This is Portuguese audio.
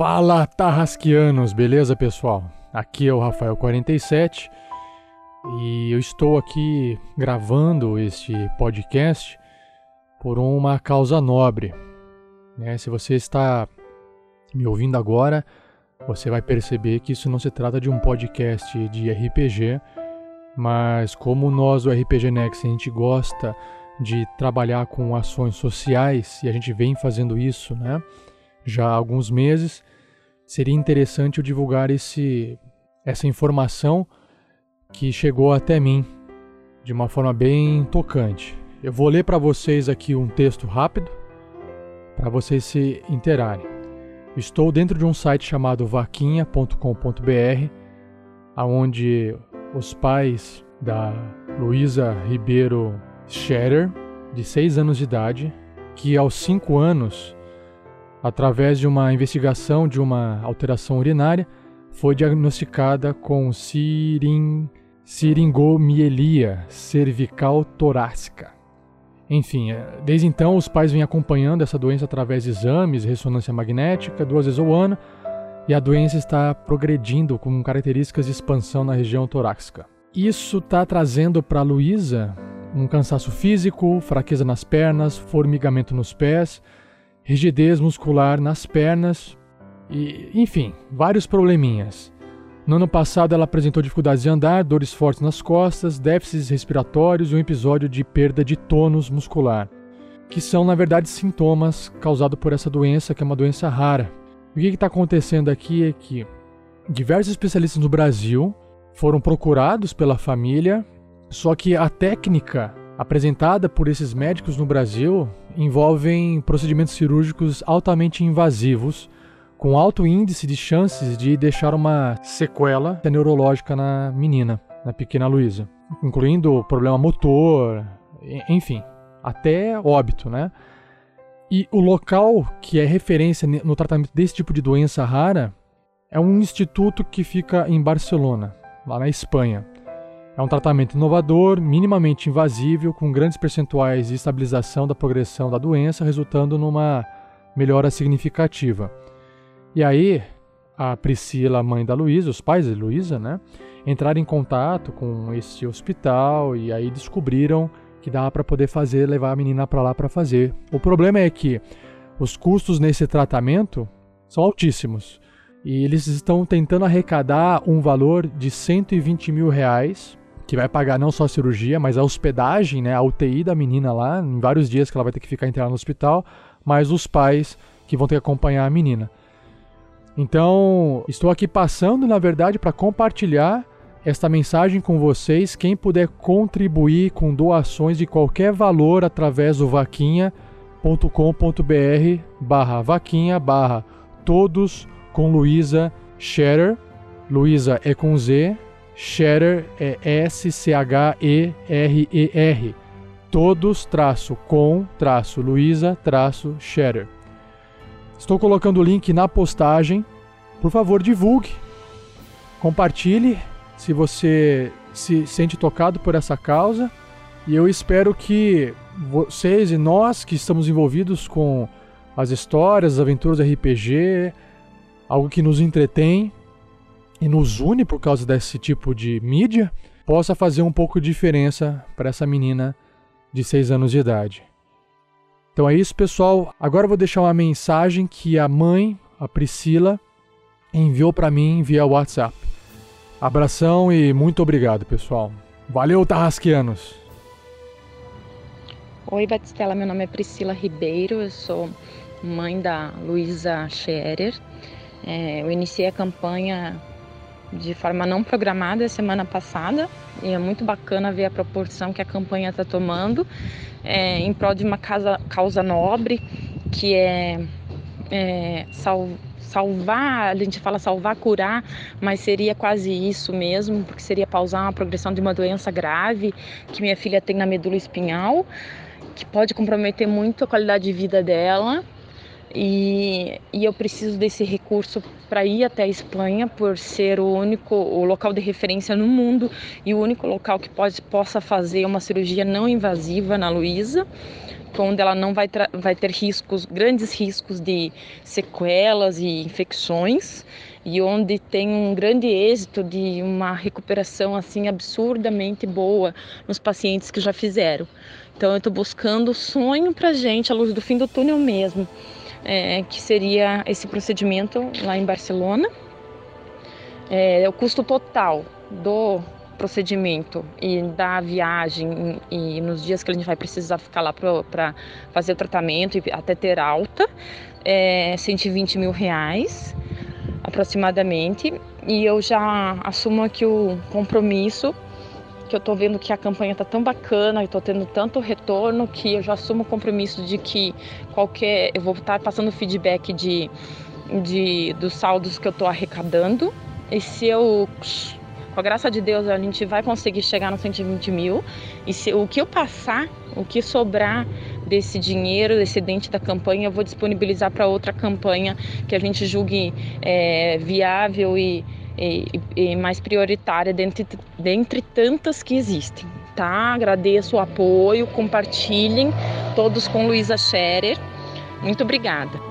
Fala Tarrasquianos, beleza pessoal? Aqui é o Rafael47 e eu estou aqui gravando este podcast por uma causa nobre. Né? Se você está me ouvindo agora, você vai perceber que isso não se trata de um podcast de RPG, mas como nós do RPG Next a gente gosta de trabalhar com ações sociais e a gente vem fazendo isso, né? Já há alguns meses, seria interessante eu divulgar esse, essa informação que chegou até mim de uma forma bem tocante. Eu vou ler para vocês aqui um texto rápido para vocês se interarem. Estou dentro de um site chamado vaquinha.com.br, aonde os pais da Luísa Ribeiro Scherer, de 6 anos de idade, que aos 5 anos, através de uma investigação de uma alteração urinária, foi diagnosticada com siring, siringomielia cervical torácica. Enfim, é, desde então os pais vêm acompanhando essa doença através de exames, ressonância magnética, duas vezes ao ano, e a doença está progredindo com características de expansão na região torácica. Isso está trazendo para Luísa um cansaço físico, fraqueza nas pernas, formigamento nos pés, rigidez muscular nas pernas e, enfim, vários probleminhas. No ano passado, ela apresentou dificuldades de andar, dores fortes nas costas, déficits respiratórios e um episódio de perda de tônus muscular, que são, na verdade, sintomas causados por essa doença, que é uma doença rara. O que está acontecendo aqui é que diversos especialistas no Brasil foram procurados pela família só que a técnica apresentada por esses médicos no Brasil envolvem procedimentos cirúrgicos altamente invasivos, com alto índice de chances de deixar uma sequela neurológica na menina, na pequena Luísa, incluindo problema motor, enfim, até óbito, né? E o local que é referência no tratamento desse tipo de doença rara é um instituto que fica em Barcelona, lá na Espanha. É um tratamento inovador, minimamente invasível, com grandes percentuais de estabilização da progressão da doença, resultando numa melhora significativa. E aí, a Priscila, mãe da Luísa, os pais de Luísa, né, entraram em contato com esse hospital e aí descobriram que dá para poder fazer, levar a menina para lá para fazer. O problema é que os custos nesse tratamento são altíssimos e eles estão tentando arrecadar um valor de 120 mil reais que vai pagar não só a cirurgia, mas a hospedagem, né, a UTI da menina lá, em vários dias que ela vai ter que ficar internada no hospital, mais os pais que vão ter que acompanhar a menina. Então, estou aqui passando, na verdade, para compartilhar esta mensagem com vocês. Quem puder contribuir com doações de qualquer valor através do vaquinha.com.br barra vaquinha barra todos com Luísa Scherer. Luísa é com Z, Scherer é S-C-H-E-R-E-R. Todos traço com traço Luísa traço Scherer. Estou colocando o link na postagem. Por favor, divulgue, compartilhe se você se sente tocado por essa causa. E eu espero que vocês e nós que estamos envolvidos com as histórias, as aventuras RPG, algo que nos entretém, e nos une por causa desse tipo de mídia, possa fazer um pouco de diferença para essa menina de 6 anos de idade. Então é isso, pessoal. Agora eu vou deixar uma mensagem que a mãe, a Priscila, enviou para mim via WhatsApp. Abração e muito obrigado, pessoal. Valeu, Tarrasquianos! Oi, Batistela. Meu nome é Priscila Ribeiro. Eu sou mãe da Luísa Scherer. É, eu iniciei a campanha de forma não programada semana passada e é muito bacana ver a proporção que a campanha está tomando é, em prol de uma causa, causa nobre que é, é sal, salvar, a gente fala salvar, curar, mas seria quase isso mesmo, porque seria pausar uma progressão de uma doença grave que minha filha tem na medula espinhal, que pode comprometer muito a qualidade de vida dela e, e eu preciso desse recurso para ir até a Espanha por ser o único o local de referência no mundo e o único local que pode, possa fazer uma cirurgia não invasiva na Luísa. onde ela não vai, vai ter riscos, grandes riscos de sequelas e infecções e onde tem um grande êxito de uma recuperação assim absurdamente boa nos pacientes que já fizeram. Então eu estou buscando sonho para gente, a luz do fim do túnel mesmo, é, que seria esse procedimento lá em Barcelona. É, o custo total do procedimento e da viagem e nos dias que a gente vai precisar ficar lá para fazer o tratamento e até ter alta é 120 mil reais aproximadamente e eu já assumo aqui o compromisso que eu estou vendo que a campanha está tão bacana e estou tendo tanto retorno que eu já assumo o compromisso de que qualquer eu vou estar passando feedback de, de dos saldos que eu estou arrecadando e se eu com a graça de Deus, a gente vai conseguir chegar nos 120 mil. E se o que eu passar, o que sobrar desse dinheiro, desse dente da campanha, eu vou disponibilizar para outra campanha que a gente julgue é, viável e, e, e, mais prioritária dentre, dentre tantas que existem. Tá? Agradeço o apoio, compartilhem todos com Luísa Scherer. Muito obrigada.